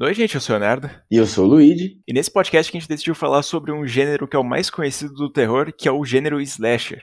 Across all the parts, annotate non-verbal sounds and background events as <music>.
Oi, gente, eu sou o Leonardo. E eu sou o Luigi. E nesse podcast a gente decidiu falar sobre um gênero que é o mais conhecido do terror, que é o gênero slasher.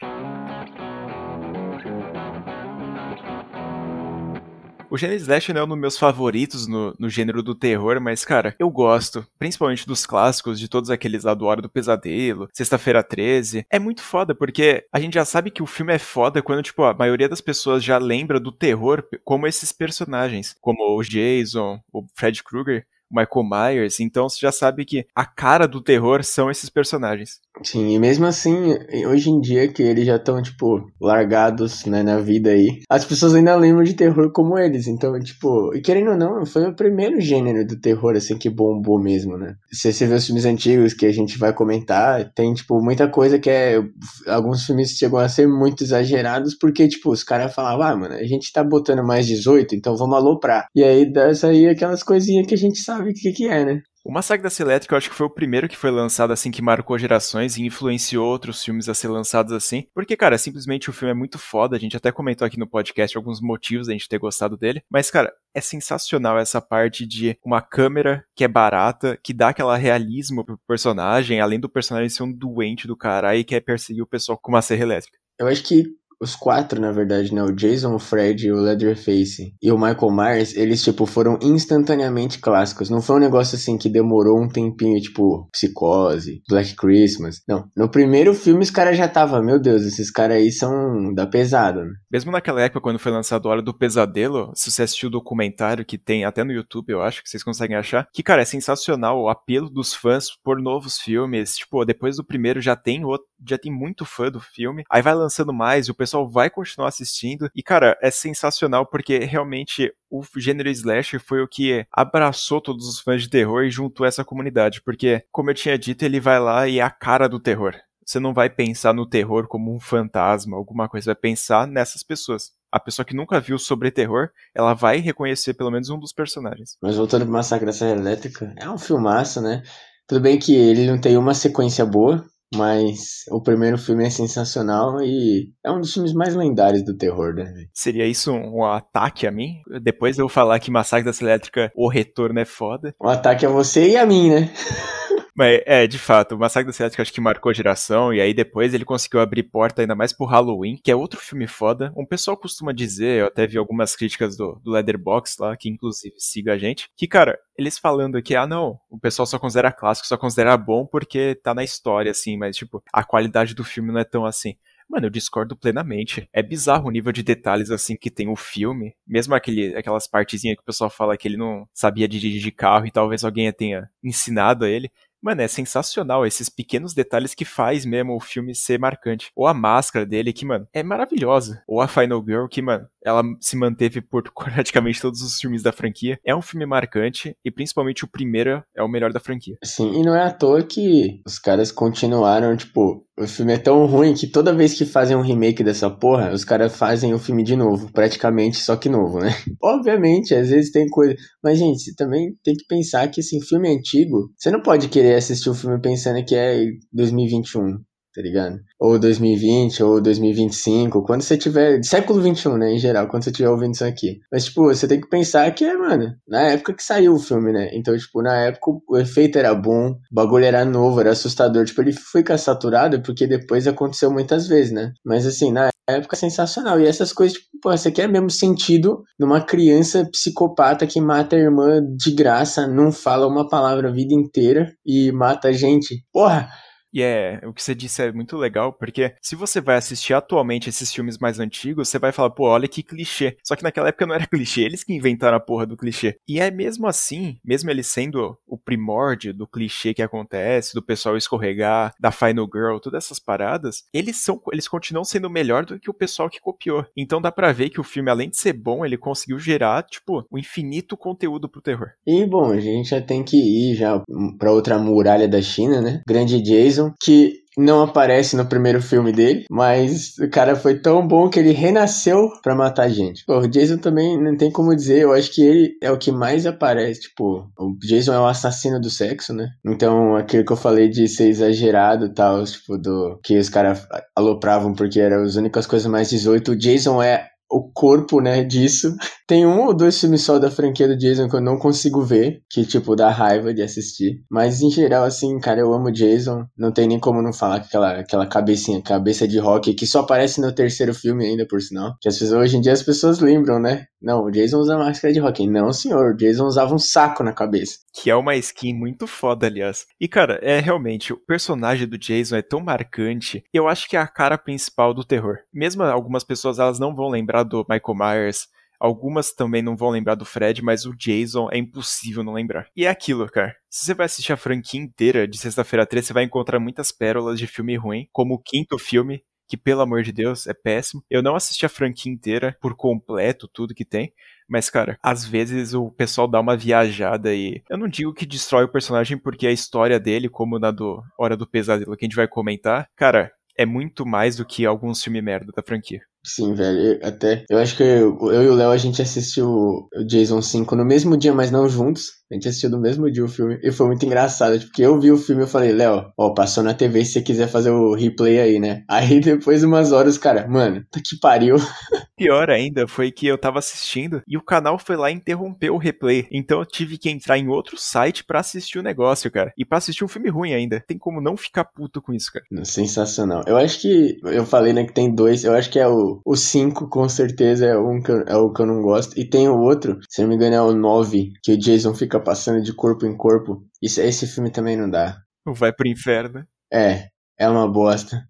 O gênero slasher não é um dos meus favoritos no, no gênero do terror, mas, cara, eu gosto. Principalmente dos clássicos, de todos aqueles lá do Hora do Pesadelo, Sexta-feira 13. É muito foda, porque a gente já sabe que o filme é foda quando, tipo, a maioria das pessoas já lembra do terror como esses personagens. Como o Jason, o Fred Krueger. Michael Myers, então você já sabe que a cara do terror são esses personagens. Sim, e mesmo assim, hoje em dia que eles já estão, tipo, largados, né, na vida aí, as pessoas ainda lembram de terror como eles, então, tipo, e querendo ou não, foi o primeiro gênero do terror, assim, que bombou mesmo, né? Se você vê os filmes antigos que a gente vai comentar, tem, tipo, muita coisa que é, alguns filmes chegam a ser muito exagerados, porque, tipo, os caras falavam, ah, mano, a gente tá botando mais 18, então vamos aloprar. E aí, dessa aí, aquelas coisinhas que a gente sabe o que que é, né? O Massacre da Elétrica eu acho que foi o primeiro que foi lançado assim que marcou gerações e influenciou outros filmes a ser lançados assim. Porque, cara, simplesmente o filme é muito foda. A gente até comentou aqui no podcast alguns motivos da gente ter gostado dele. Mas, cara, é sensacional essa parte de uma câmera que é barata, que dá aquela realismo pro personagem, além do personagem ser um doente do caralho e quer perseguir o pessoal com uma serra elétrica. Eu acho que os quatro, na verdade, né? O Jason, o Fred, o Leatherface e o Michael Myers, eles, tipo, foram instantaneamente clássicos. Não foi um negócio assim que demorou um tempinho, tipo, Psicose, Black Christmas. Não. No primeiro filme, os caras já tava, meu Deus, esses caras aí são da pesada, né? Mesmo naquela época, quando foi lançado Hora do Pesadelo, se você assistiu o documentário que tem até no YouTube, eu acho que vocês conseguem achar, que, cara, é sensacional o apelo dos fãs por novos filmes. Tipo, depois do primeiro já tem outro, já tem muito fã do filme. Aí vai lançando mais e o pessoal vai continuar assistindo. E, cara, é sensacional porque realmente o gênero slasher foi o que abraçou todos os fãs de terror e juntou essa comunidade. Porque, como eu tinha dito, ele vai lá e é a cara do terror. Você não vai pensar no terror como um fantasma, alguma coisa, vai pensar nessas pessoas. A pessoa que nunca viu sobre terror, ela vai reconhecer pelo menos um dos personagens. Mas voltando pro Massacre da Serra Elétrica, é um filmaço, né? Tudo bem que ele não tem uma sequência boa, mas o primeiro filme é sensacional e é um dos filmes mais lendários do terror, né? Seria isso um, ataque a mim? Depois eu falar que Massacre da Elétrica, o retorno é foda. Um ataque a você e a mim, né? <laughs> Mas é, de fato, o Massacre da Cidade acho que marcou a geração, e aí depois ele conseguiu abrir porta ainda mais pro Halloween, que é outro filme foda. Um pessoal costuma dizer, eu até vi algumas críticas do, do Leatherbox lá, que inclusive siga a gente, que, cara, eles falando que, ah, não, o pessoal só considera clássico, só considera bom porque tá na história, assim, mas, tipo, a qualidade do filme não é tão assim. Mano, eu discordo plenamente. É bizarro o nível de detalhes assim que tem o filme. Mesmo aquele, aquelas partezinhas que o pessoal fala que ele não sabia dirigir carro e talvez alguém tenha ensinado a ele. Mano, é sensacional esses pequenos detalhes que faz mesmo o filme ser marcante. Ou a máscara dele, que, mano, é maravilhosa. Ou a Final Girl, que, mano, ela se manteve por <laughs> praticamente todos os filmes da franquia. É um filme marcante e principalmente o primeiro é o melhor da franquia. Sim, e não é à toa que os caras continuaram, tipo, o filme é tão ruim que toda vez que fazem um remake dessa porra, os caras fazem o filme de novo, praticamente, só que novo, né? <laughs> Obviamente, às vezes tem coisa. Mas, gente, você também tem que pensar que, assim, filme antigo, você não pode querer assistir o um filme pensando que é 2021 tá ligado? Ou 2020, ou 2025, quando você tiver. Século 21, né, em geral, quando você estiver ouvindo isso aqui. Mas, tipo, você tem que pensar que é, mano, na época que saiu o filme, né? Então, tipo, na época o efeito era bom, o bagulho era novo, era assustador. Tipo, ele fica saturado porque depois aconteceu muitas vezes, né? Mas, assim, na época sensacional. E essas coisas, tipo, pô, você quer mesmo sentido numa criança psicopata que mata a irmã de graça, não fala uma palavra a vida inteira e mata a gente. Porra! E é, o que você disse é muito legal, porque se você vai assistir atualmente esses filmes mais antigos, você vai falar, pô, olha que clichê. Só que naquela época não era <laughs> clichê, eles que inventaram a porra do clichê. E é mesmo assim, mesmo ele sendo o primórdio do clichê que acontece, do pessoal escorregar, da Final Girl, todas essas paradas, eles são, eles continuam sendo melhor do que o pessoal que copiou. Então dá pra ver que o filme, além de ser bom, ele conseguiu gerar, tipo, um infinito conteúdo pro terror. E bom, a gente já tem que ir já pra outra muralha da China, né? Grande Jason que não aparece no primeiro filme dele, mas o cara foi tão bom que ele renasceu para matar gente. Pô, o Jason também não tem como dizer, eu acho que ele é o que mais aparece, tipo, o Jason é o assassino do sexo, né? Então, aquilo que eu falei de ser exagerado e tal, tipo, do que os caras alopravam porque eram as únicas coisas mais 18, o Jason é o corpo, né, disso. Tem um ou dois filmes só da franquia do Jason que eu não consigo ver, que, tipo, dá raiva de assistir. Mas, em geral, assim, cara, eu amo Jason. Não tem nem como não falar que aquela, aquela cabecinha, cabeça de rock, que só aparece no terceiro filme ainda, por sinal. Que as pessoas, hoje em dia as pessoas lembram, né? Não, o Jason usa máscara de rock. Não, senhor, o Jason usava um saco na cabeça. Que é uma skin muito foda, aliás. E, cara, é realmente, o personagem do Jason é tão marcante. Eu acho que é a cara principal do terror. Mesmo algumas pessoas, elas não vão lembrar do Michael Myers, Algumas também não vão lembrar do Fred, mas o Jason é impossível não lembrar. E é aquilo, cara. Se você vai assistir a franquia inteira de Sexta-feira 13, você vai encontrar muitas pérolas de filme ruim, como o quinto filme, que pelo amor de Deus é péssimo. Eu não assisti a franquia inteira por completo, tudo que tem. Mas, cara, às vezes o pessoal dá uma viajada e. Eu não digo que destrói o personagem, porque a história dele, como na do Hora do Pesadelo que a gente vai comentar, cara, é muito mais do que alguns filmes merda da franquia. Sim, velho. Eu, até. Eu acho que eu, eu e o Léo a gente assistiu o Jason 5 no mesmo dia, mas não juntos. A gente assistiu no mesmo dia o filme. E foi muito engraçado. Porque eu vi o filme e falei, Léo, ó, passou na TV se você quiser fazer o replay aí, né? Aí <laughs> depois umas horas, cara, mano, tá que pariu. <laughs> Pior ainda foi que eu tava assistindo e o canal foi lá e interrompeu o replay. Então eu tive que entrar em outro site para assistir o negócio, cara. E pra assistir um filme ruim ainda. Tem como não ficar puto com isso, cara. Sensacional. Eu acho que. Eu falei, né, que tem dois. Eu acho que é o o 5, com certeza, é, um é o que eu não gosto. E tem o outro, se não me engano, é o 9, que o Jason fica passando de corpo em corpo. Isso, esse filme também não dá. Vai pro inferno. É, é uma bosta.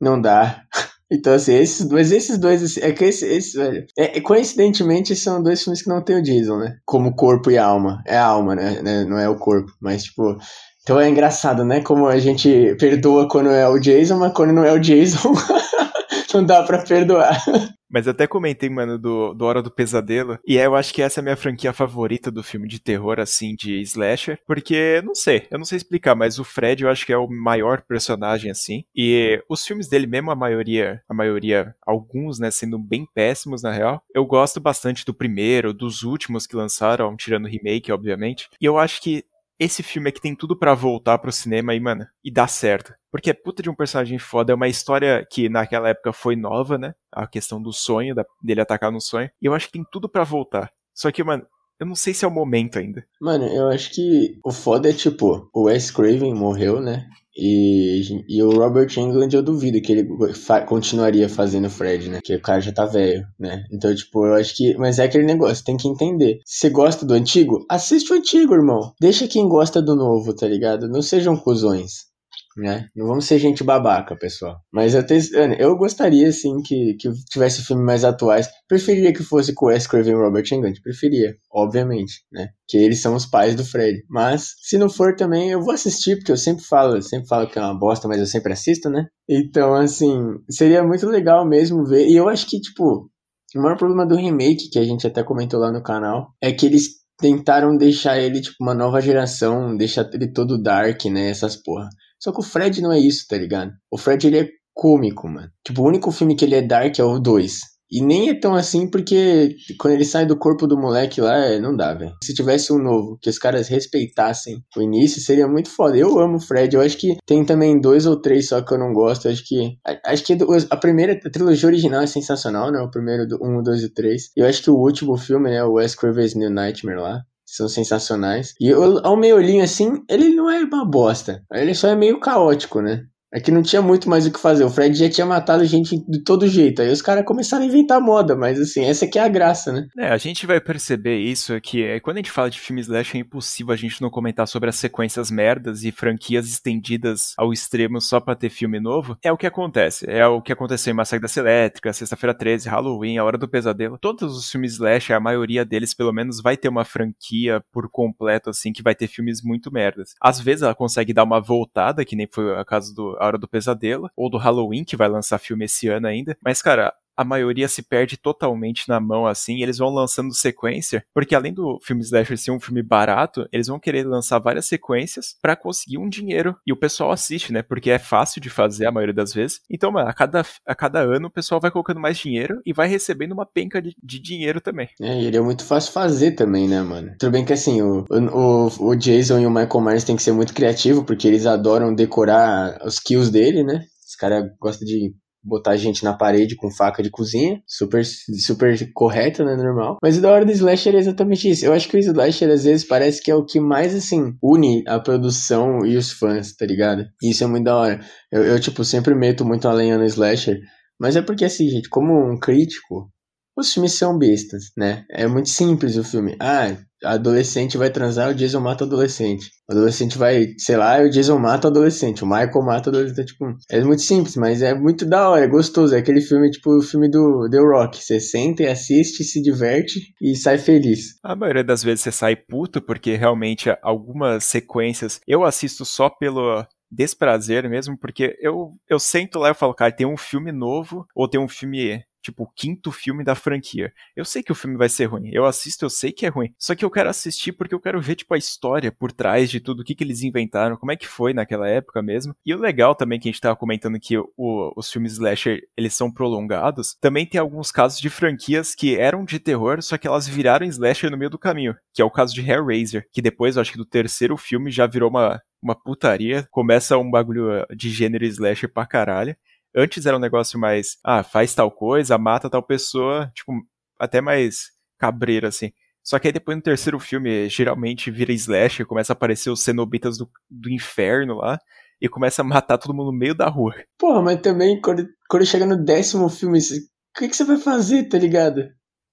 Não dá. <laughs> Então, assim, esses dois, esses dois, assim, é que esse, esse velho, é, é, coincidentemente são dois filmes que não tem o Jason, né? Como corpo e alma. É a alma, né? né? Não é o corpo. Mas, tipo, então é engraçado, né? Como a gente perdoa quando é o Jason, mas quando não é o Jason, <laughs> não dá pra perdoar. Mas até comentei, mano, do, do Hora do Pesadelo. E eu acho que essa é a minha franquia favorita do filme de terror, assim, de slasher. Porque, não sei, eu não sei explicar, mas o Fred eu acho que é o maior personagem, assim. E os filmes dele mesmo, a maioria, a maioria, alguns, né, sendo bem péssimos, na real. Eu gosto bastante do primeiro, dos últimos que lançaram, tirando o remake, obviamente. E eu acho que esse filme é que tem tudo para voltar pro cinema e, mano, e dar certo. Porque é puta de um personagem foda, é uma história que naquela época foi nova, né? A questão do sonho, da, dele atacar no sonho. E eu acho que tem tudo para voltar. Só que, mano, eu não sei se é o momento ainda. Mano, eu acho que o foda é tipo, o Wes Craven morreu, né? E, e o Robert Englund eu duvido que ele fa continuaria fazendo Fred, né? Porque o cara já tá velho, né? Então, tipo, eu acho que. Mas é aquele negócio, tem que entender. Se você gosta do antigo, assiste o antigo, irmão. Deixa quem gosta do novo, tá ligado? Não sejam cuzões né? Não vamos ser gente babaca, pessoal. Mas eu, te, eu gostaria, sim, que, que tivesse filmes mais atuais. Preferia que fosse com Wes Craven e Robert Englund. Preferia, obviamente, né? Que eles são os pais do Fred. Mas, se não for também, eu vou assistir, porque eu sempre falo, eu sempre falo que é uma bosta, mas eu sempre assisto, né? Então, assim, seria muito legal mesmo ver. E eu acho que, tipo, o maior problema do remake, que a gente até comentou lá no canal, é que eles tentaram deixar ele, tipo, uma nova geração, deixar ele todo dark, né? Essas porra. Só que o Fred não é isso, tá ligado? O Fred, ele é cômico, mano. Tipo, o único filme que ele é dark é o 2. E nem é tão assim porque quando ele sai do corpo do moleque lá, é, não dá, velho. Se tivesse um novo, que os caras respeitassem o início, seria muito foda. Eu amo o Fred. Eu acho que tem também dois ou três só que eu não gosto. Eu acho que. Acho que a primeira a trilogia original é sensacional, né? O primeiro, um, dois e três. Eu acho que o último filme, né? O Wes Craven's New Nightmare lá são sensacionais. E ao meio olhinho assim, ele não é uma bosta. Ele só é meio caótico, né? É que não tinha muito mais o que fazer. O Fred já tinha matado gente de todo jeito. Aí os caras começaram a inventar moda, mas assim, essa que é a graça, né? É, a gente vai perceber isso que é, quando a gente fala de filme slash é impossível a gente não comentar sobre as sequências merdas e franquias estendidas ao extremo só pra ter filme novo. É o que acontece. É o que aconteceu em Massacre da Elétrica, Sexta-feira 13, Halloween, A Hora do Pesadelo. Todos os filmes slash, a maioria deles pelo menos vai ter uma franquia por completo assim que vai ter filmes muito merdas. Às vezes ela consegue dar uma voltada, que nem foi a caso do a Hora do Pesadelo, ou do Halloween, que vai lançar filme esse ano ainda. Mas, cara, a maioria se perde totalmente na mão, assim, eles vão lançando sequência, porque além do filme Slasher ser um filme barato, eles vão querer lançar várias sequências para conseguir um dinheiro, e o pessoal assiste, né, porque é fácil de fazer a maioria das vezes. Então, mano, a cada, a cada ano o pessoal vai colocando mais dinheiro e vai recebendo uma penca de, de dinheiro também. É, e ele é muito fácil fazer também, né, mano? Tudo bem que, assim, o, o, o Jason e o Michael Myers tem que ser muito criativo, porque eles adoram decorar os kills dele, né? Os caras gostam de botar gente na parede com faca de cozinha, super, super correto, né, normal. Mas o da hora do slasher é exatamente isso. Eu acho que o slasher às vezes parece que é o que mais, assim, une a produção e os fãs, tá ligado? E isso é muito da hora. Eu, eu tipo, sempre meto muito a lenha no slasher, mas é porque, assim, gente, como um crítico, os filmes são bestas, né? É muito simples o filme. Ah, adolescente vai transar, o Jason mata o adolescente. O adolescente vai, sei lá, o Jason mata o adolescente. O Michael mata o adolescente. Tipo, é muito simples, mas é muito da hora, é gostoso. É aquele filme, tipo, o filme do The Rock. Você senta e assiste, se diverte e sai feliz. A maioria das vezes você sai puto, porque realmente algumas sequências eu assisto só pelo desprazer mesmo, porque eu, eu sento lá e falo, cara, tem um filme novo, ou tem um filme tipo, o quinto filme da franquia. Eu sei que o filme vai ser ruim. Eu assisto, eu sei que é ruim. Só que eu quero assistir porque eu quero ver, tipo, a história por trás de tudo, o que, que eles inventaram, como é que foi naquela época mesmo. E o legal também que a gente tava comentando que o, os filmes slasher, eles são prolongados, também tem alguns casos de franquias que eram de terror, só que elas viraram slasher no meio do caminho. Que é o caso de Hellraiser, que depois, acho que do terceiro filme já virou uma, uma putaria. Começa um bagulho de gênero slasher pra caralho. Antes era um negócio mais, ah, faz tal coisa, mata tal pessoa, tipo, até mais cabreiro, assim. Só que aí depois no terceiro filme, geralmente vira slash, começa a aparecer os cenobitas do, do inferno lá, e começa a matar todo mundo no meio da rua. Porra, mas também quando, quando chega no décimo filme, o que, que você vai fazer, tá ligado?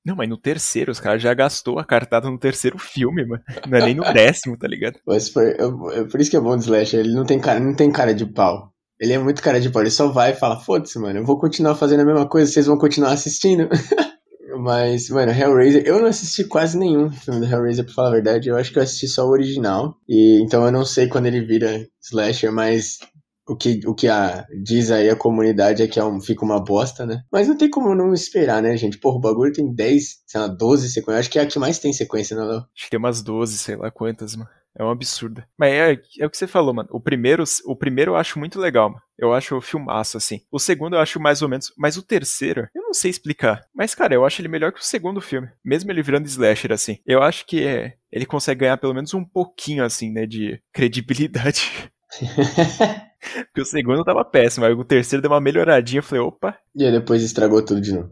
Não, mas no terceiro, os caras já gastou a cartada no terceiro filme, mano. Não é nem no décimo, tá ligado? Mas por, eu, por isso que é bom do Slash, ele não tem cara, não tem cara de pau. Ele é muito cara de pau, ele só vai e fala, foda-se, mano, eu vou continuar fazendo a mesma coisa, vocês vão continuar assistindo. <laughs> Mas, mano, Hellraiser, eu não assisti quase nenhum filme do Hellraiser, pra falar a verdade. Eu acho que eu assisti só o original. E então eu não sei quando ele vira slasher, mas o que, o que a, diz aí a comunidade é que é um, fica uma bosta, né? Mas não tem como não esperar, né, gente? Porra, o bagulho tem 10, sei lá, 12 sequências. Acho que é a que mais tem sequência, não, Léo? Acho que tem umas 12, sei lá quantas, mano. É um absurdo. Mas é, é o que você falou, mano. O primeiro, o primeiro eu acho muito legal, mano. Eu acho o filmaço, assim. O segundo eu acho mais ou menos. Mas o terceiro, eu não sei explicar. Mas, cara, eu acho ele melhor que o segundo filme. Mesmo ele virando slasher, assim. Eu acho que é, ele consegue ganhar pelo menos um pouquinho, assim, né, de <laughs> credibilidade. <laughs> Porque o segundo tava péssimo, aí o terceiro deu uma melhoradinha, eu falei, opa. E aí depois estragou tudo de novo.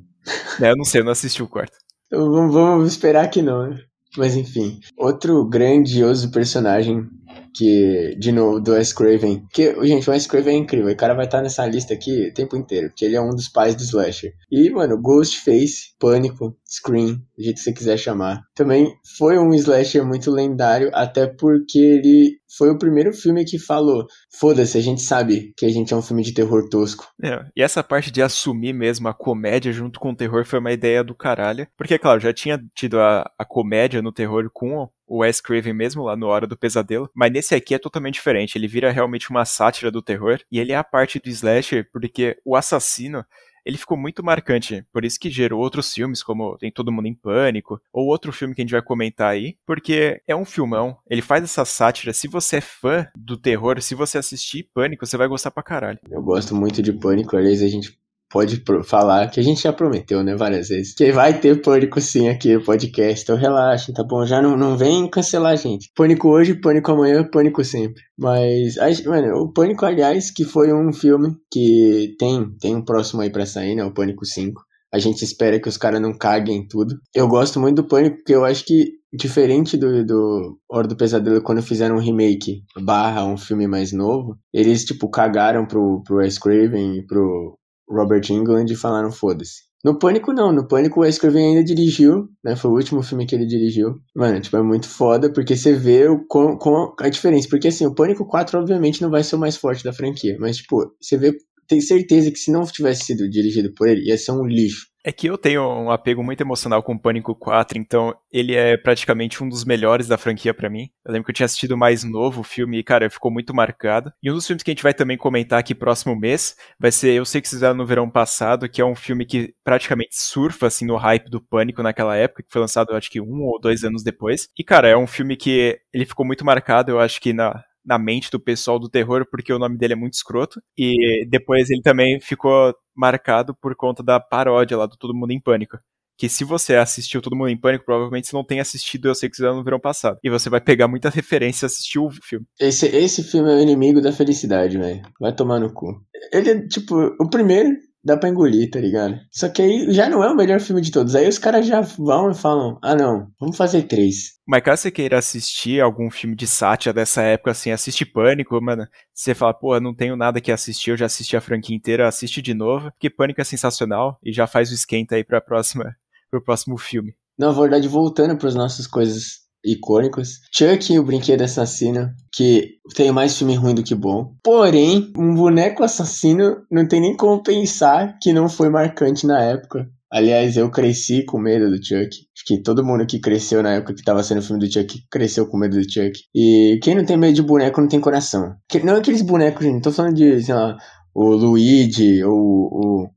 É, eu não sei, eu não assisti o quarto. Então vamos, vamos esperar que não, né? Mas enfim, outro grandioso personagem que, de novo, do Wes Craven. Que, gente, o Wes Craven é incrível. O cara vai estar nessa lista aqui o tempo inteiro, porque ele é um dos pais do slasher. E, mano, Ghostface, Pânico, Scream, do jeito que você quiser chamar. Também foi um slasher muito lendário, até porque ele foi o primeiro filme que falou: foda-se, a gente sabe que a gente é um filme de terror tosco. É, e essa parte de assumir mesmo a comédia junto com o terror foi uma ideia do caralho. Porque, claro, já tinha tido a, a comédia no terror com o Wes Craven mesmo, lá no Hora do Pesadelo, mas nesse aqui é totalmente diferente. Ele vira realmente uma sátira do terror, e ele é a parte do slasher porque o assassino ele ficou muito marcante. Por isso que gerou outros filmes, como Tem Todo Mundo em Pânico, ou outro filme que a gente vai comentar aí, porque é um filmão. Ele faz essa sátira. Se você é fã do terror, se você assistir Pânico, você vai gostar pra caralho. Eu gosto muito de Pânico, aliás, a gente pode falar, que a gente já prometeu, né, várias vezes, que vai ter pânico sim aqui no podcast, então relaxem, tá bom? Já não, não vem cancelar a gente. Pânico hoje, pânico amanhã, pânico sempre. Mas, mano, o Pânico, aliás, que foi um filme que tem, tem um próximo aí pra sair, né, o Pânico 5. A gente espera que os caras não caguem tudo. Eu gosto muito do Pânico, porque eu acho que, diferente do, do Hora do Pesadelo, quando fizeram um remake barra um filme mais novo, eles, tipo, cagaram pro, pro Wes Craven e pro Robert England e falaram foda-se. No Pânico não, no Pânico o Wes Craven ainda dirigiu, né, foi o último filme que ele dirigiu. Mano, tipo, é muito foda, porque você vê o, com, com a diferença, porque assim, o Pânico 4 obviamente não vai ser o mais forte da franquia, mas tipo, você vê, tem certeza que se não tivesse sido dirigido por ele, ia ser um lixo. É que eu tenho um apego muito emocional com o Pânico 4, então ele é praticamente um dos melhores da franquia para mim. Eu lembro que eu tinha assistido mais novo o filme e, cara, ficou muito marcado. E um dos filmes que a gente vai também comentar aqui próximo mês vai ser Eu Sei Que Fizeram no Verão Passado, que é um filme que praticamente surfa, assim, no hype do Pânico naquela época, que foi lançado, acho que um ou dois anos depois. E, cara, é um filme que ele ficou muito marcado, eu acho que na, na mente do pessoal do terror, porque o nome dele é muito escroto. E depois ele também ficou marcado por conta da paródia lá do Todo Mundo em Pânico. Que se você assistiu Todo Mundo em Pânico, provavelmente você não tem assistido Eu Sei Que Você no verão passado. E você vai pegar muita referência e assistir o filme. Esse, esse filme é o inimigo da felicidade, velho. Vai tomar no cu. Ele é, tipo, o primeiro, dá pra engolir, tá ligado? Só que aí já não é o melhor filme de todos. Aí os caras já vão e falam: ah, não, vamos fazer três. Mas caso você queira assistir algum filme de sátira dessa época, assim, assiste Pânico, mano. Você fala, pô, não tenho nada que assistir, eu já assisti a franquia inteira, assiste de novo, porque Pânico é sensacional e já faz o esquenta aí pra próxima, pro próximo filme. Na verdade, voltando para as nossas coisas icônicos. Chuck, o brinquedo assassino, que tem mais filme ruim do que bom. Porém, um boneco assassino não tem nem como pensar que não foi marcante na época. Aliás, eu cresci com medo do Chuck. Acho que todo mundo que cresceu na época que tava sendo o filme do Chuck cresceu com medo do Chuck. E quem não tem medo de boneco não tem coração. Não aqueles bonecos, gente. Tô falando de, sei lá, o Luigi ou o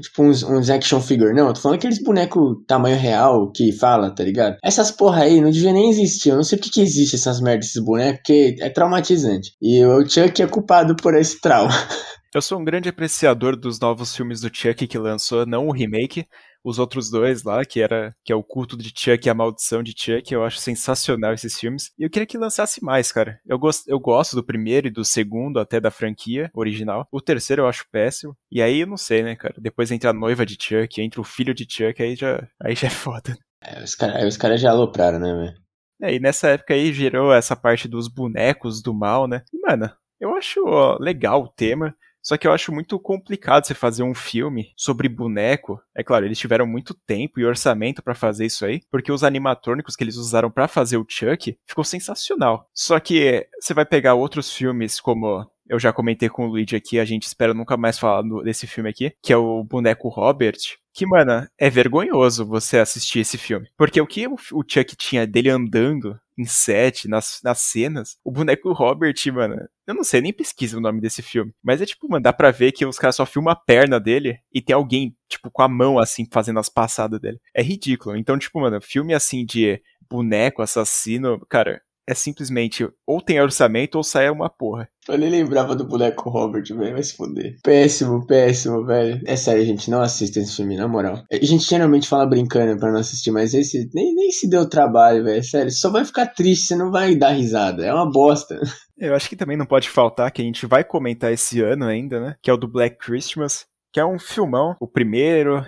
tipo uns, uns action figure. Não, eu tô falando aqueles bonecos tamanho real que fala, tá ligado? Essas porra aí não devia nem existir. Eu não sei por que, que existe essas merdas, esses bonecos, porque é traumatizante. E o Chuck é culpado por esse trauma. <laughs> Eu sou um grande apreciador dos novos filmes do Chuck que lançou, não o remake, os outros dois lá, que era que é o culto de Chuck e a maldição de Chuck, eu acho sensacional esses filmes. E eu queria que lançasse mais, cara. Eu, gost, eu gosto do primeiro e do segundo, até da franquia original. O terceiro eu acho péssimo. E aí eu não sei, né, cara? Depois entra a noiva de Chuck, entra o filho de Chuck, aí já, aí já é foda. É, os caras cara já alopraram, né, velho? É, e nessa época aí gerou essa parte dos bonecos do mal, né? E, mano, eu acho ó, legal o tema. Só que eu acho muito complicado você fazer um filme sobre boneco. É claro, eles tiveram muito tempo e orçamento para fazer isso aí, porque os animatrônicos que eles usaram para fazer o Chuck ficou sensacional. Só que você vai pegar outros filmes como eu já comentei com o Luigi aqui, a gente espera nunca mais falar desse filme aqui, que é o boneco Robert. Que, mano, é vergonhoso você assistir esse filme. Porque o que o Chuck tinha dele andando em set, nas, nas cenas, o boneco Robert, mano, eu não sei, nem pesquisa o nome desse filme. Mas é tipo, mano, dá pra ver que os caras só filmam a perna dele e tem alguém, tipo, com a mão assim, fazendo as passadas dele. É ridículo. Então, tipo, mano, filme assim de boneco assassino, cara, é simplesmente ou tem orçamento ou sai uma porra. Eu nem lembrava do boneco Robert, velho, vai se fuder. Péssimo, péssimo, velho. É sério, gente, não assista esse filme, na moral. A gente geralmente fala brincando pra não assistir, mas esse nem, nem se deu trabalho, velho, sério. Só vai ficar triste, você não vai dar risada. É uma bosta. <laughs> Eu acho que também não pode faltar que a gente vai comentar esse ano ainda, né? Que é o do Black Christmas, que é um filmão. O primeiro,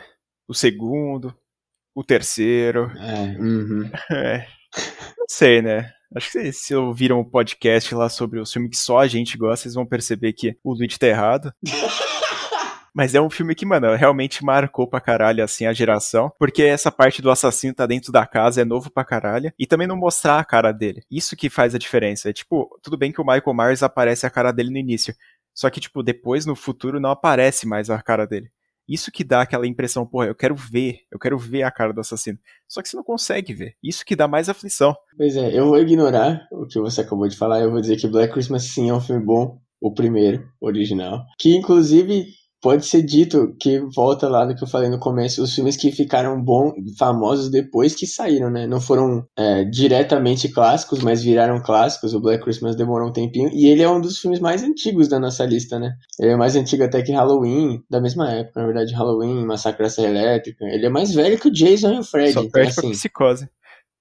o segundo, o terceiro. É, uhum. <laughs> é. Não sei, né? Acho que se ouviram o podcast lá sobre o filme que só a gente gosta, vocês vão perceber que o Luigi tá errado. <laughs> Mas é um filme que, mano, realmente marcou pra caralho, assim, a geração. Porque essa parte do assassino tá dentro da casa é novo pra caralho. E também não mostrar a cara dele. Isso que faz a diferença. É tipo, tudo bem que o Michael Myers aparece a cara dele no início. Só que, tipo, depois, no futuro, não aparece mais a cara dele. Isso que dá aquela impressão, porra, eu quero ver, eu quero ver a cara do assassino. Só que você não consegue ver. Isso que dá mais aflição. Pois é, eu vou ignorar o que você acabou de falar, eu vou dizer que Black Christmas sim é um filme bom, o primeiro, original. Que inclusive pode ser dito que volta lá do que eu falei no começo, os filmes que ficaram bons, famosos depois que saíram, né? Não foram é, diretamente clássicos, mas viraram clássicos. O Black Christmas demorou um tempinho e ele é um dos filmes mais antigos da nossa lista, né? Ele é mais antigo até que Halloween, da mesma época, na verdade, Halloween, Massacre da Serra Elétrica. Ele é mais velho que o Jason e o Fred. Só então, perde assim, pra psicose.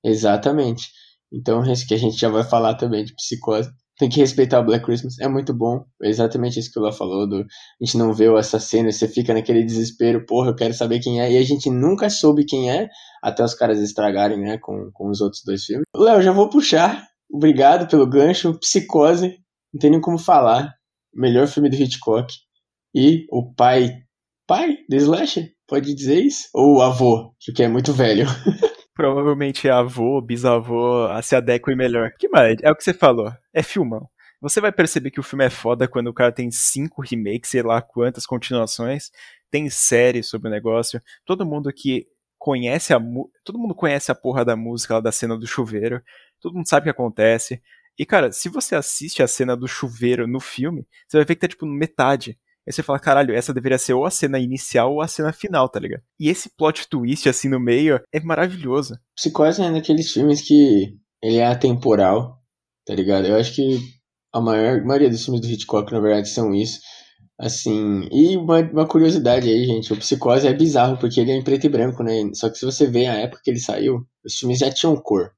Exatamente. Então, que a gente já vai falar também de psicose tem que respeitar o Black Christmas, é muito bom. É exatamente isso que o Lá falou, do, a gente não vê o assassino, você fica naquele desespero, porra, eu quero saber quem é, e a gente nunca soube quem é, até os caras estragarem, né, com, com os outros dois filmes. Léo, já vou puxar, obrigado pelo gancho, Psicose, não tem nem como falar, melhor filme do Hitchcock, e o pai, pai do Slasher, pode dizer isso? Ou o avô, que é muito velho. <laughs> provavelmente avô, bisavô se adequem melhor. Que mais? É o que você falou. É filmão. Você vai perceber que o filme é foda quando o cara tem cinco remakes, sei lá quantas continuações, tem série sobre o negócio. Todo mundo que conhece a todo mundo conhece a porra da música lá da cena do chuveiro. Todo mundo sabe o que acontece. E cara, se você assiste a cena do chuveiro no filme, você vai ver que tá tipo metade. Aí você fala, caralho, essa deveria ser ou a cena inicial ou a cena final, tá ligado? E esse plot twist, assim, no meio, é maravilhoso. Psicose é daqueles filmes que ele é atemporal, tá ligado? Eu acho que a maior, maioria dos filmes do Hitchcock, na verdade, são isso. Assim, e uma, uma, curiosidade aí, gente, o Psicose é bizarro porque ele é em preto e branco, né? Só que se você vê a época que ele saiu, os filmes já tinham cor.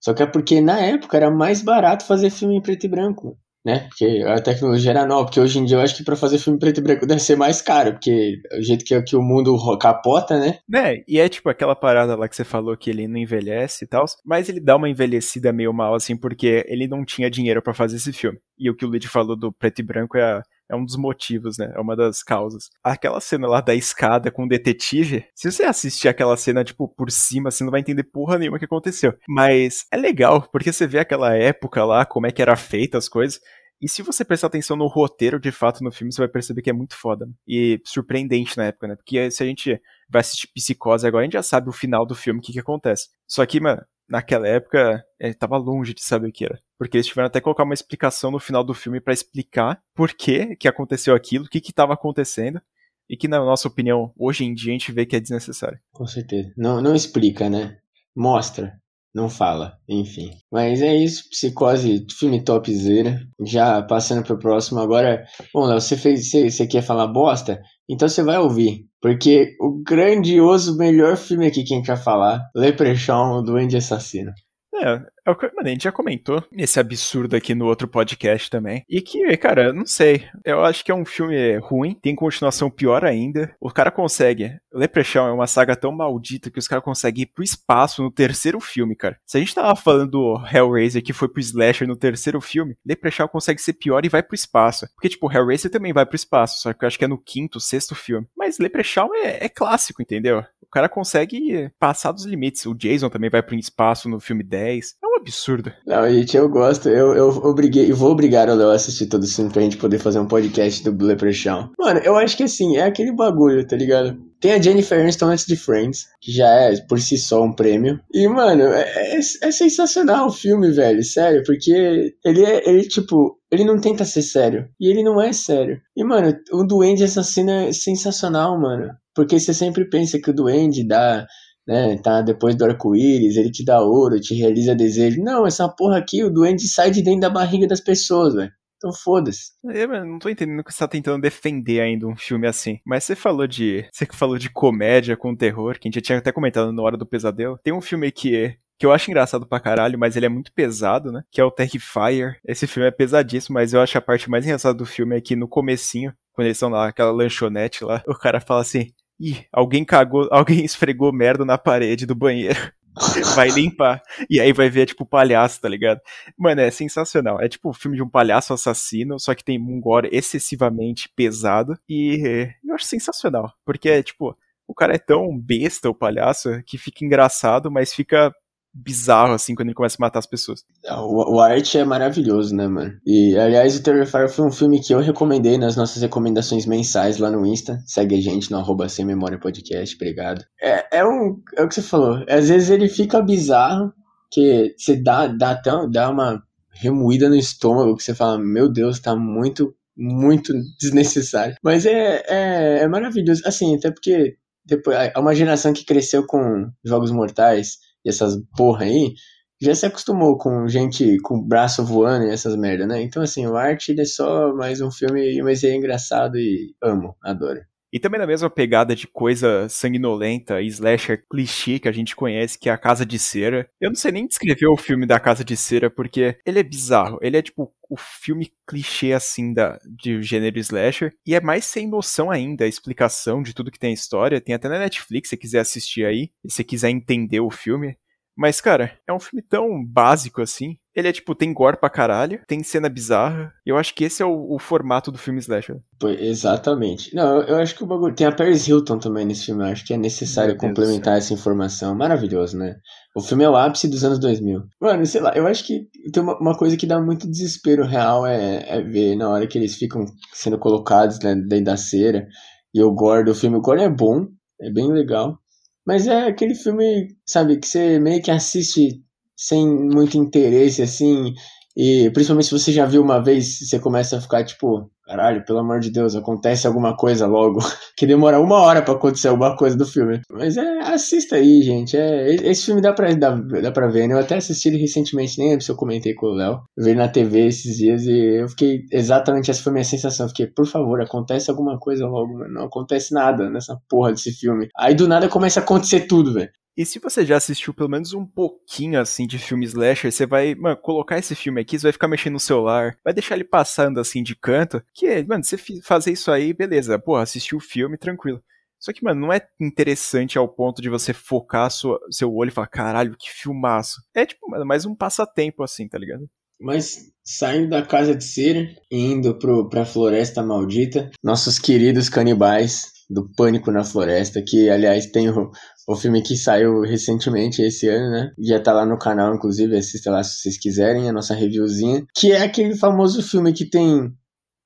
Só que é porque na época era mais barato fazer filme em preto e branco. Né? Porque a tecnologia era nova, porque hoje em dia eu acho que para fazer filme preto e branco deve ser mais caro, porque o jeito que, que o mundo capota, né? Né, e é tipo aquela parada lá que você falou que ele não envelhece e tal, mas ele dá uma envelhecida meio mal, assim, porque ele não tinha dinheiro para fazer esse filme. E o que o Lid falou do preto e branco é a, é um dos motivos, né? É uma das causas. Aquela cena lá da escada com o detetive, se você assistir aquela cena, tipo, por cima, você não vai entender porra nenhuma que aconteceu. Mas é legal, porque você vê aquela época lá, como é que era feita as coisas. E se você prestar atenção no roteiro, de fato, no filme, você vai perceber que é muito foda. E surpreendente na época, né? Porque se a gente vai assistir Psicose agora, a gente já sabe o final do filme, o que que acontece. Só que, mano, naquela época, ele tava longe de saber o que era. Porque eles tiveram até que colocar uma explicação no final do filme para explicar por que que aconteceu aquilo, o que que tava acontecendo. E que, na nossa opinião, hoje em dia a gente vê que é desnecessário. Com certeza. Não, não explica, né? Mostra não fala, enfim. Mas é isso, Psicose, filme topzera. Já passando pro próximo, agora, bom, Léo, você fez, você, quer falar bosta? Então você vai ouvir, porque o grandioso melhor filme aqui que a gente vai falar, Leprechaun, o Duende Assassino. É, é o que mano, a gente já comentou esse absurdo aqui no outro podcast também. E que, cara, não sei. Eu acho que é um filme ruim, tem continuação pior ainda. O cara consegue. Leprechaun é uma saga tão maldita que os caras conseguem ir pro espaço no terceiro filme, cara. Se a gente tava falando do Hellraiser que foi pro Slasher no terceiro filme, Leprechaun consegue ser pior e vai pro espaço. Porque, tipo, Hellraiser também vai pro espaço, só que eu acho que é no quinto, sexto filme. Mas Leprechaun é, é clássico, entendeu? Cara consegue passar dos limites. O Jason também vai pro espaço no filme 10. É um absurdo. Não, gente, eu gosto. Eu, eu obriguei, vou obrigar o Léo a assistir todo esse filme pra gente poder fazer um podcast do Leprechaun. Mano, eu acho que assim, é aquele bagulho, tá ligado? Tem a Jennifer Aniston antes de Friends, que já é por si só um prêmio. E, mano, é, é, é sensacional o filme, velho, sério, porque ele é, ele, tipo, ele não tenta ser sério. E ele não é sério. E, mano, o Duende Assassino é sensacional, mano. Porque você sempre pensa que o Duende dá né? Tá depois do arco-íris, ele te dá ouro, te realiza desejo. Não, essa porra aqui, o duende sai de dentro da barriga das pessoas, velho. Então foda-se. Eu não tô entendendo que você tá tentando defender ainda um filme assim. Mas você falou de. Você que falou de comédia com terror, que a gente já tinha até comentado na hora do pesadelo. Tem um filme que que eu acho engraçado pra caralho, mas ele é muito pesado, né? Que é o Terrifier. Esse filme é pesadíssimo, mas eu acho a parte mais engraçada do filme é que no comecinho, quando eles estão lá, aquela lanchonete lá, o cara fala assim: Ih, alguém cagou, <laughs> alguém esfregou merda na parede do banheiro. <laughs> vai limpar. E aí vai ver, tipo, palhaço, tá ligado? Mano, é sensacional. É tipo o filme de um palhaço assassino, só que tem um gore excessivamente pesado. E eu acho sensacional. Porque, é, tipo, o cara é tão besta, o palhaço, que fica engraçado, mas fica bizarro, assim, quando ele começa a matar as pessoas. O, o arte é maravilhoso, né, mano? E, aliás, o Terrifier foi um filme que eu recomendei nas nossas recomendações mensais lá no Insta. Segue a gente no arroba Sem Memória Podcast, obrigado. É, é, um, é o que você falou. Às vezes ele fica bizarro, que você dá, dá até dá uma remoída no estômago, que você fala, meu Deus, tá muito, muito desnecessário. Mas é, é, é maravilhoso. Assim, até porque depois, é uma geração que cresceu com Jogos Mortais, e essas porra aí, já se acostumou com gente com braço voando e essas merda, né? Então, assim, o ele é só mais um filme, mas é engraçado e amo, adoro. E também na mesma pegada de coisa sanguinolenta e slasher clichê que a gente conhece, que é a Casa de Cera. Eu não sei nem descrever o filme da Casa de Cera, porque ele é bizarro. Ele é tipo o filme clichê assim da, de gênero slasher. E é mais sem noção ainda a explicação de tudo que tem a história. Tem até na Netflix, se você quiser assistir aí, se você quiser entender o filme. Mas, cara, é um filme tão básico assim. Ele é tipo, tem gore pra caralho, tem cena bizarra. Eu acho que esse é o, o formato do filme slasher. exatamente. Não, eu, eu, acho que o bagulho. Tem a Paris Hilton também nesse filme. Eu acho que é necessário complementar essa informação. Maravilhoso, né? O filme é o ápice dos anos 2000. Mano, sei lá, eu acho que tem uma, uma coisa que dá muito desespero real é, é, ver na hora que eles ficam sendo colocados né, dentro da cera. E o gore do filme. O gore é bom, é bem legal. Mas é aquele filme, sabe, que você meio que assiste sem muito interesse, assim, e principalmente se você já viu uma vez, você começa a ficar tipo, caralho, pelo amor de Deus, acontece alguma coisa logo. <laughs> que demora uma hora para acontecer alguma coisa do filme. Mas é, assista aí, gente. É, esse filme dá pra, dá, dá pra ver, né? Eu até assisti ele recentemente, nem lembro se eu comentei com o Léo. Vi na TV esses dias e eu fiquei. Exatamente essa foi a minha sensação. Eu fiquei, por favor, acontece alguma coisa logo, mano. Não acontece nada nessa porra desse filme. Aí do nada começa a acontecer tudo, velho. E se você já assistiu pelo menos um pouquinho assim de filme slasher, você vai, mano, colocar esse filme aqui, você vai ficar mexendo no celular, vai deixar ele passando assim de canto, que, mano, você fazer isso aí, beleza, porra, assistiu o filme, tranquilo. Só que, mano, não é interessante ao ponto de você focar sua, seu olho e falar, caralho, que filmaço. É tipo, mano, mais um passatempo assim, tá ligado? Mas saindo da casa de cera e indo pro, pra floresta maldita, nossos queridos canibais do Pânico na Floresta, que aliás tem o, o filme que saiu recentemente esse ano, né? Já tá lá no canal, inclusive, assista lá se vocês quiserem, a nossa reviewzinha. Que é aquele famoso filme que tem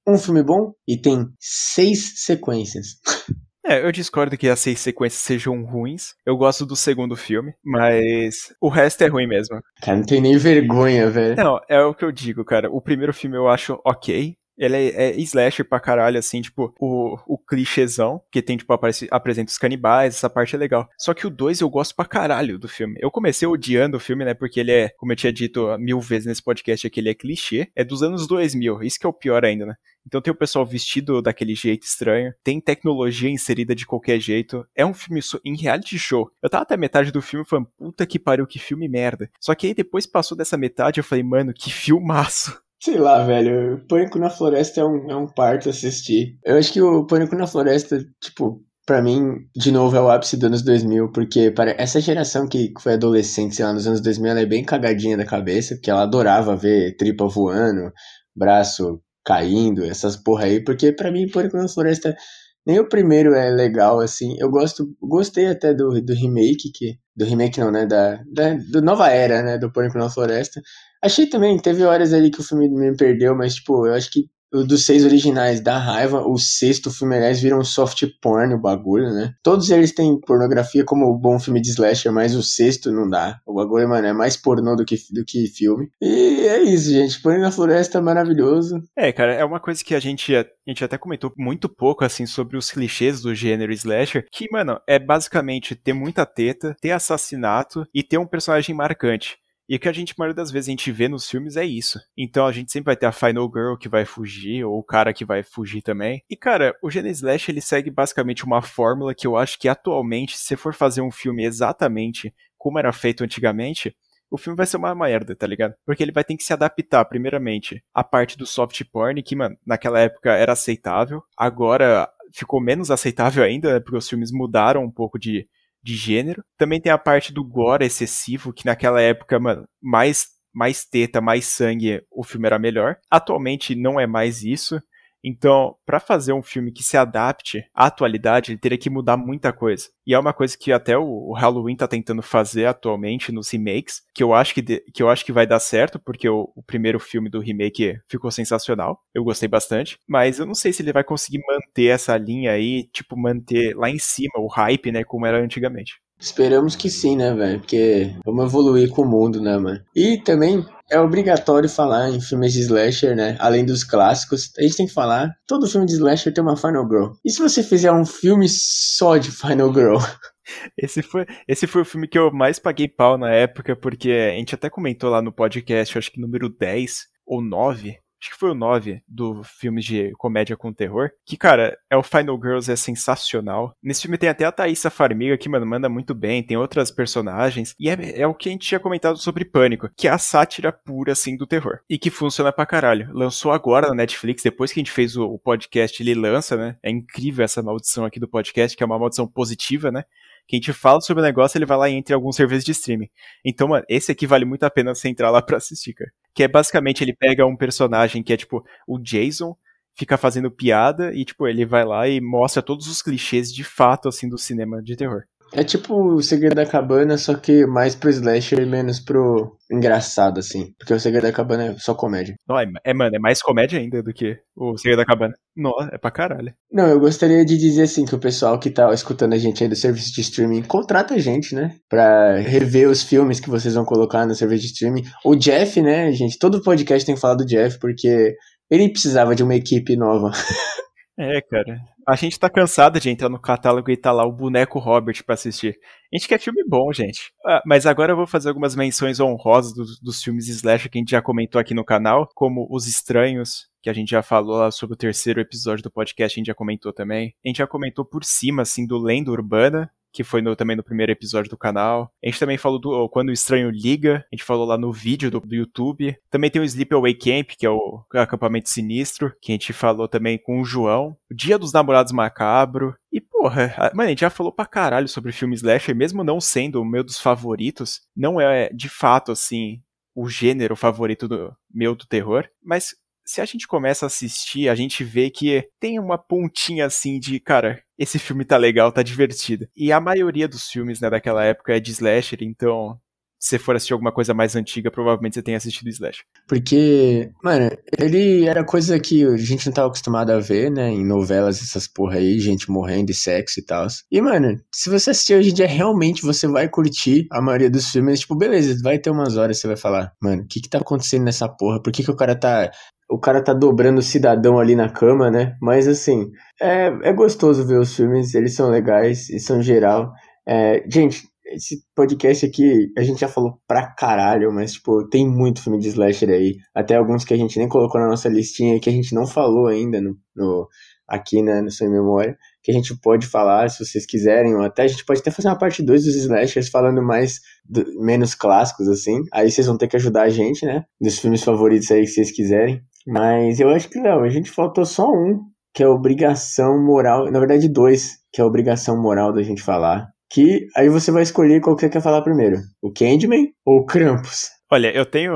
um filme bom e tem seis sequências. É, eu discordo que as seis sequências sejam ruins. Eu gosto do segundo filme, mas o resto é ruim mesmo. Cara, não tem nem vergonha, velho. Não, é o que eu digo, cara. O primeiro filme eu acho ok. Ele é, é slasher pra caralho, assim, tipo, o, o clichêzão, que tem, tipo, aparece, apresenta os canibais, essa parte é legal. Só que o 2 eu gosto pra caralho do filme. Eu comecei odiando o filme, né, porque ele é, como eu tinha dito mil vezes nesse podcast, é ele é clichê. É dos anos 2000, isso que é o pior ainda, né? Então tem o pessoal vestido daquele jeito estranho, tem tecnologia inserida de qualquer jeito. É um filme em reality show. Eu tava até metade do filme falando, puta que pariu, que filme merda. Só que aí depois passou dessa metade, eu falei, mano, que filmaço. Sei lá, velho. Pânico na Floresta é um, é um parto assistir. Eu acho que o Pânico na Floresta, tipo, pra mim, de novo, é o ápice dos anos 2000, porque para essa geração que foi adolescente, sei lá, nos anos 2000, ela é bem cagadinha da cabeça, porque ela adorava ver tripa voando, braço caindo, essas porra aí, porque para mim, Pânico na Floresta, nem o primeiro é legal, assim. Eu gosto, gostei até do, do remake, que, do remake não, né, da, da do nova era, né, do Pânico na Floresta, Achei também, teve horas ali que o filme me perdeu, mas, tipo, eu acho que dos seis originais da raiva, o sexto filme, aliás, vira um soft porn o bagulho, né? Todos eles têm pornografia como um bom filme de slasher, mas o sexto não dá. O bagulho, mano, é mais pornô do que, do que filme. E é isso, gente. Põe na floresta maravilhoso. É, cara, é uma coisa que a gente, a gente até comentou muito pouco, assim, sobre os clichês do gênero slasher, que, mano, é basicamente ter muita teta, ter assassinato e ter um personagem marcante. E o que a gente, a maioria das vezes, a gente vê nos filmes é isso. Então a gente sempre vai ter a Final Girl que vai fugir, ou o cara que vai fugir também. E cara, o Gene Slash ele segue basicamente uma fórmula que eu acho que atualmente, se for fazer um filme exatamente como era feito antigamente, o filme vai ser uma merda, tá ligado? Porque ele vai ter que se adaptar, primeiramente, à parte do soft porn, que, mano, naquela época era aceitável. Agora ficou menos aceitável ainda, né, porque os filmes mudaram um pouco de, de gênero. Também tem a parte do gore excessivo, que naquela época, mano, mais, mais teta, mais sangue, o filme era melhor. Atualmente não é mais isso. Então, para fazer um filme que se adapte à atualidade, ele teria que mudar muita coisa. E é uma coisa que até o Halloween tá tentando fazer atualmente nos remakes, que eu acho que, de, que, eu acho que vai dar certo, porque o, o, primeiro filme do remake ficou sensacional. Eu gostei bastante. Mas eu não sei se ele vai conseguir manter essa linha aí, tipo, manter lá em cima o hype, né, como era antigamente. Esperamos que sim, né, velho? Porque vamos evoluir com o mundo, né, mano? E também é obrigatório falar em filmes de slasher, né? Além dos clássicos, a gente tem que falar. Todo filme de slasher tem uma Final Girl. E se você fizer um filme só de Final Girl? <laughs> Esse foi, esse foi o filme que eu mais paguei pau na época, porque a gente até comentou lá no podcast, acho que número 10 ou 9, acho que foi o 9 do filme de comédia com terror, que, cara, é o Final Girls é sensacional. Nesse filme tem até a Thaisa Farmiga, que, mano, manda muito bem, tem outras personagens, e é, é o que a gente tinha comentado sobre Pânico, que é a sátira pura, assim, do terror. E que funciona pra caralho. Lançou agora na Netflix, depois que a gente fez o, o podcast, ele lança, né? É incrível essa maldição aqui do podcast, que é uma maldição positiva, né? que a gente fala sobre o negócio, ele vai lá e entra em alguns serviços de streaming. Então, mano, esse aqui vale muito a pena você entrar lá pra assistir, cara. Que é basicamente, ele pega um personagem que é tipo o Jason, fica fazendo piada e, tipo, ele vai lá e mostra todos os clichês de fato, assim, do cinema de terror. É tipo o Segredo da Cabana, só que mais pro slasher e menos pro engraçado, assim. Porque o Segredo da Cabana é só comédia. Não, é, é, mano, é mais comédia ainda do que o Segredo da Cabana. Não, é pra caralho. Não, eu gostaria de dizer, assim, que o pessoal que tá escutando a gente aí do serviço de streaming, contrata a gente, né? Pra rever os filmes que vocês vão colocar no serviço de streaming. O Jeff, né, gente? Todo podcast tem falado do Jeff, porque ele precisava de uma equipe nova. <laughs> É, cara. A gente tá cansado de entrar no catálogo e tá lá o boneco Robert para assistir. A gente quer filme bom, gente. Ah, mas agora eu vou fazer algumas menções honrosas dos, dos filmes slash que a gente já comentou aqui no canal, como Os Estranhos, que a gente já falou lá sobre o terceiro episódio do podcast, a gente já comentou também. A gente já comentou por cima, assim, do Lenda Urbana, que foi no, também no primeiro episódio do canal. A gente também falou do Quando o Estranho Liga, a gente falou lá no vídeo do, do YouTube. Também tem o Sleepaway Camp, que é o acampamento sinistro, que a gente falou também com o João. O Dia dos Namorados Macabro. E, porra, mano, a gente já falou pra caralho sobre filme slasher, mesmo não sendo o meu dos favoritos, não é de fato, assim, o gênero favorito do meu do terror, mas se a gente começa a assistir, a gente vê que tem uma pontinha assim de, cara, esse filme tá legal, tá divertido. E a maioria dos filmes, né, daquela época é de slasher, então se for assistir alguma coisa mais antiga, provavelmente você tenha assistido Slash. Porque, mano, ele era coisa que a gente não tava acostumado a ver, né? Em novelas, essas porra aí, gente morrendo de sexo e tal. E, mano, se você assistir hoje em dia, realmente você vai curtir a maioria dos filmes. Tipo, beleza, vai ter umas horas você vai falar, mano, o que que tá acontecendo nessa porra? Por que que o cara tá o cara tá dobrando o cidadão ali na cama, né? Mas assim, é, é gostoso ver os filmes, eles são legais e são geral. É, gente, esse podcast aqui a gente já falou pra caralho, mas, tipo, tem muito filme de slasher aí. Até alguns que a gente nem colocou na nossa listinha que a gente não falou ainda no, no aqui, né, no Sem Memória. Que a gente pode falar, se vocês quiserem, ou até a gente pode até fazer uma parte 2 dos slashers falando mais, do, menos clássicos, assim. Aí vocês vão ter que ajudar a gente, né, dos filmes favoritos aí que vocês quiserem. Mas eu acho que não, a gente faltou só um, que é obrigação moral, na verdade dois, que é obrigação moral da gente falar, que aí você vai escolher qual que você quer falar primeiro, o Candyman ou o Krampus. Olha, eu tenho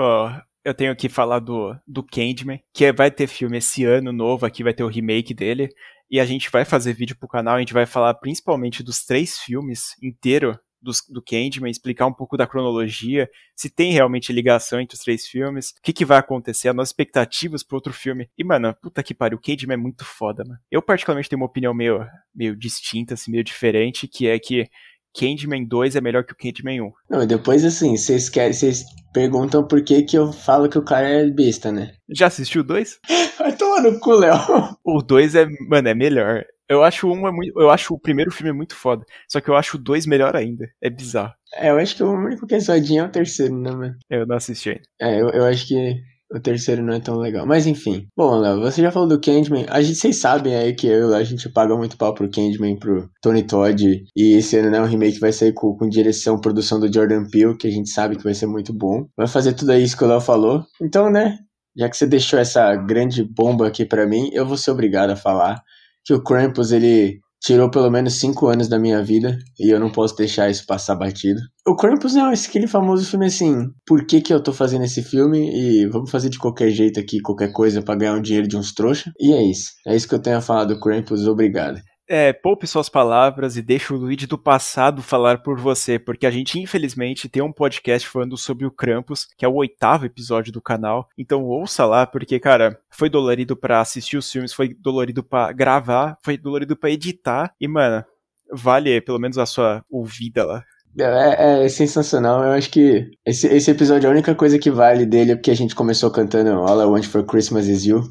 eu tenho que falar do, do Candyman, que vai ter filme esse ano novo, aqui vai ter o remake dele, e a gente vai fazer vídeo pro canal, a gente vai falar principalmente dos três filmes inteiro do, do Candyman, explicar um pouco da cronologia, se tem realmente ligação entre os três filmes, o que, que vai acontecer, as nossas expectativas pro outro filme. E, mano, puta que pariu, o Candyman é muito foda, mano. Eu, particularmente, tenho uma opinião meio, meio distinta, assim, meio diferente, que é que Candyman 2 é melhor que o Candyman 1. Não, depois assim, vocês querem, vocês perguntam por que que eu falo que o cara é besta, né? Já assistiu o 2? <laughs> Vai tomar no cu, Léo. O 2 é, mano, é melhor. Eu acho um é muito, eu acho o primeiro filme muito foda, só que eu acho o 2 melhor ainda. É bizarro. É, eu acho que o único que é zoadinho é o terceiro, né, mano? Eu não assisti ainda. É, eu, eu acho que o terceiro não é tão legal. Mas enfim. Bom, Léo, você já falou do Candyman. A gente, vocês sabem aí que eu, a gente paga muito pau pro Candyman, pro Tony Todd. E esse ano, né, o remake vai sair com, com direção, produção do Jordan Peele, que a gente sabe que vai ser muito bom. Vai fazer tudo isso que o Léo falou. Então, né, já que você deixou essa grande bomba aqui para mim, eu vou ser obrigado a falar que o Krampus, ele tirou pelo menos cinco anos da minha vida e eu não posso deixar isso passar batido. O Krampus é aquele famoso filme assim, por que que eu tô fazendo esse filme e vamos fazer de qualquer jeito aqui, qualquer coisa para ganhar um dinheiro de uns trouxa. E é isso. É isso que eu tenho a falar do Krampus, obrigado. É, poupe suas palavras e deixe o Luigi do passado falar por você, porque a gente infelizmente tem um podcast falando sobre o Krampus, que é o oitavo episódio do canal. Então ouça lá, porque, cara, foi dolorido para assistir os filmes, foi dolorido para gravar, foi dolorido para editar. E, mano, vale pelo menos a sua ouvida lá. É, é, sensacional. Eu acho que esse, esse episódio, a única coisa que vale dele é porque a gente começou cantando All I Want for Christmas Is You.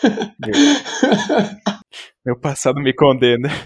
<laughs> Meu passado me condena. <laughs>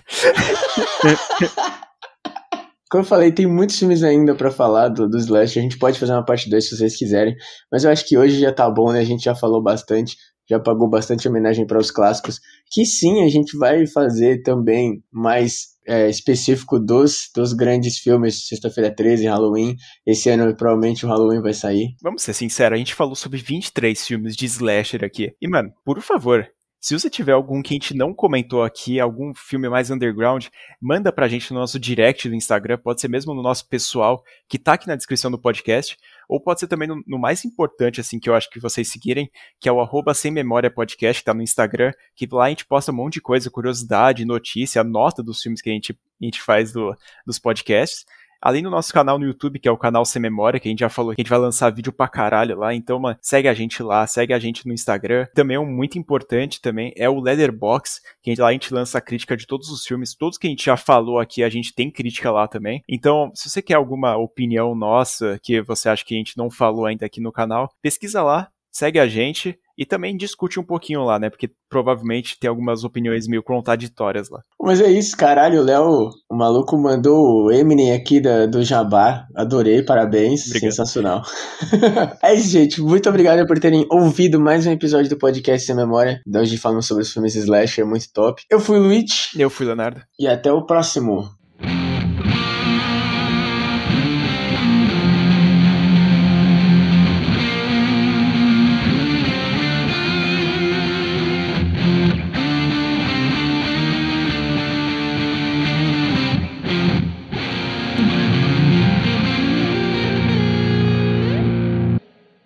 Como eu falei, tem muitos filmes ainda para falar do, do Slash. A gente pode fazer uma parte 2 se vocês quiserem. Mas eu acho que hoje já tá bom, né? A gente já falou bastante, já pagou bastante homenagem para os clássicos. Que sim, a gente vai fazer também mais é, específico dos, dos grandes filmes, Sexta-feira 13, Halloween. Esse ano provavelmente o Halloween vai sair. Vamos ser sinceros, a gente falou sobre 23 filmes de slasher aqui. E, mano, por favor, se você tiver algum que a gente não comentou aqui, algum filme mais underground, manda pra gente no nosso direct do Instagram, pode ser mesmo no nosso pessoal, que tá aqui na descrição do podcast, ou pode ser também no, no mais importante, assim, que eu acho que vocês seguirem, que é o arroba sem memória podcast, que tá no Instagram, que lá a gente posta um monte de coisa, curiosidade, notícia, nota dos filmes que a gente, a gente faz do, dos podcasts. Além do nosso canal no YouTube, que é o canal Sem Memória, que a gente já falou que a gente vai lançar vídeo pra caralho lá. Então, mano, segue a gente lá, segue a gente no Instagram. Também um muito importante também é o Leatherbox, que a gente, lá a gente lança a crítica de todos os filmes. Todos que a gente já falou aqui, a gente tem crítica lá também. Então, se você quer alguma opinião nossa, que você acha que a gente não falou ainda aqui no canal, pesquisa lá, segue a gente e também discute um pouquinho lá, né? Porque provavelmente tem algumas opiniões meio contraditórias lá. Mas é isso, caralho. O Léo, o maluco mandou o Eminem aqui da, do Jabá. Adorei, parabéns. Obrigado. Sensacional. <laughs> é isso, gente. Muito obrigado por terem ouvido mais um episódio do podcast Sem Memória. De hoje falando sobre os filmes Slash, é muito top. Eu fui o Luiz. Eu fui o Leonardo. E até o próximo.